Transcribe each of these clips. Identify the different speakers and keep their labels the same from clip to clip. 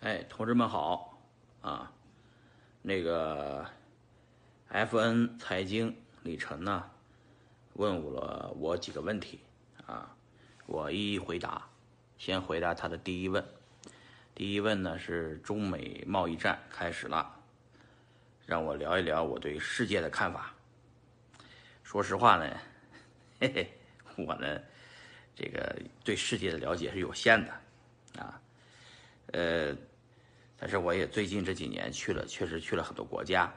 Speaker 1: 哎，同志们好啊！那个 FN 财经李晨呢，问我了我几个问题啊，我一一回答。先回答他的第一问，第一问呢是中美贸易战开始了，让我聊一聊我对世界的看法。说实话呢，嘿嘿，我呢这个对世界的了解是有限的啊，呃。但是我也最近这几年去了，确实去了很多国家，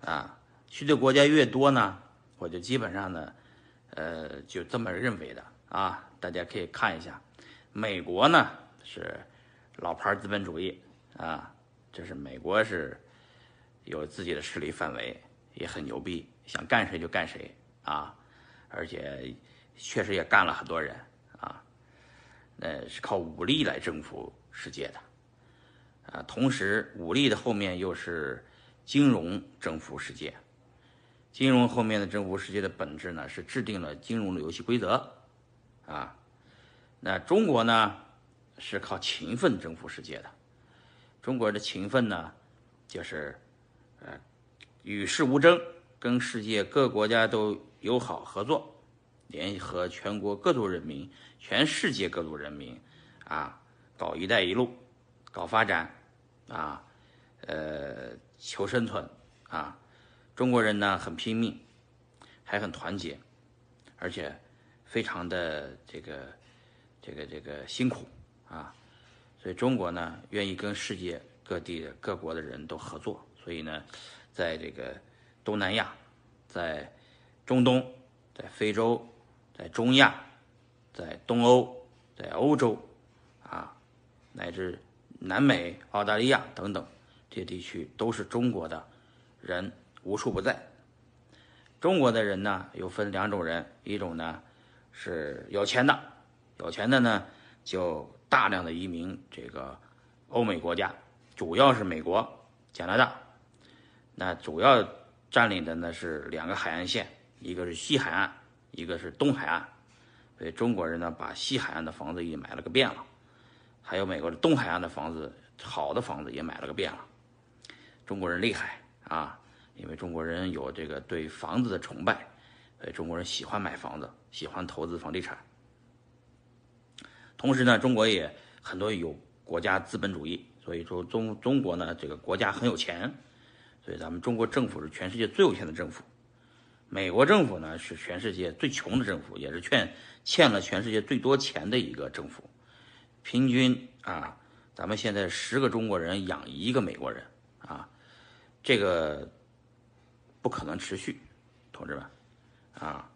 Speaker 1: 啊，去的国家越多呢，我就基本上呢，呃，就这么认为的啊。大家可以看一下，美国呢是老牌资本主义啊，这是美国是有自己的势力范围，也很牛逼，想干谁就干谁啊，而且确实也干了很多人啊，那是靠武力来征服世界的。啊，同时武力的后面又是金融征服世界，金融后面的征服世界的本质呢是制定了金融的游戏规则，啊，那中国呢是靠勤奋征服世界的，中国人的勤奋呢就是呃与世无争，跟世界各国家都友好合作，联合全国各族人民、全世界各族人民啊搞“一带一路”，搞发展。啊，呃，求生存啊！中国人呢很拼命，还很团结，而且非常的这个这个这个辛苦啊！所以中国呢愿意跟世界各地的各国的人都合作。所以呢，在这个东南亚，在中东，在非洲，在中亚，在东欧，在欧洲，乃至。南美、澳大利亚等等这些地区都是中国的人无处不在。中国的人呢，又分两种人，一种呢是有钱的，有钱的呢就大量的移民这个欧美国家，主要是美国、加拿大。那主要占领的呢是两个海岸线，一个是西海岸，一个是东海岸。所以中国人呢，把西海岸的房子也买了个遍了。还有美国的东海岸的房子，好的房子也买了个遍了。中国人厉害啊，因为中国人有这个对房子的崇拜，所以中国人喜欢买房子，喜欢投资房地产。同时呢，中国也很多有国家资本主义，所以说中中国呢这个国家很有钱，所以咱们中国政府是全世界最有钱的政府。美国政府呢是全世界最穷的政府，也是欠欠了全世界最多钱的一个政府。平均啊，咱们现在十个中国人养一个美国人啊，这个不可能持续，同志们啊，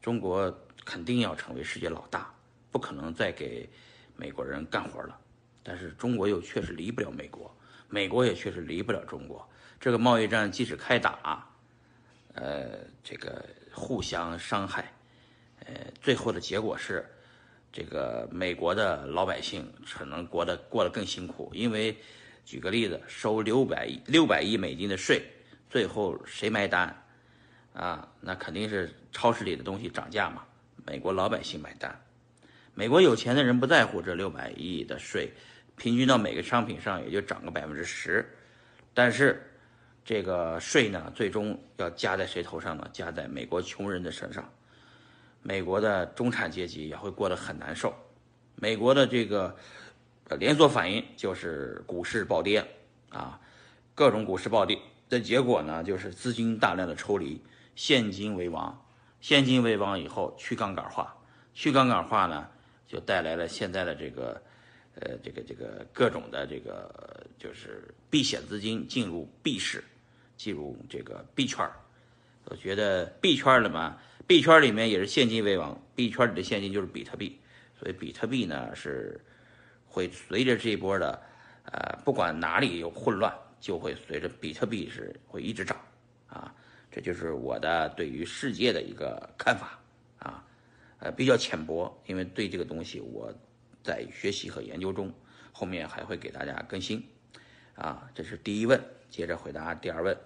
Speaker 1: 中国肯定要成为世界老大，不可能再给美国人干活了。但是中国又确实离不了美国，美国也确实离不了中国。这个贸易战即使开打，呃，这个互相伤害，呃，最后的结果是。这个美国的老百姓可能过得过得更辛苦，因为举个例子，收六百亿六百亿美金的税，最后谁买单？啊，那肯定是超市里的东西涨价嘛，美国老百姓买单。美国有钱的人不在乎这六百亿的税，平均到每个商品上也就涨个百分之十，但是这个税呢，最终要加在谁头上呢？加在美国穷人的身上。美国的中产阶级也会过得很难受，美国的这个连锁反应就是股市暴跌啊，各种股市暴跌。的结果呢，就是资金大量的抽离，现金为王，现金为王以后去杠杆化，去杠杆化呢，就带来了现在的这个呃这个这个各种的这个就是避险资金进入币市，进入这个币圈我觉得币圈里嘛。币圈里面也是现金为王，币圈里的现金就是比特币，所以比特币呢是会随着这一波的，呃，不管哪里有混乱，就会随着比特币是会一直涨，啊，这就是我的对于世界的一个看法，啊，呃，比较浅薄，因为对这个东西我在学习和研究中，后面还会给大家更新，啊，这是第一问，接着回答第二问。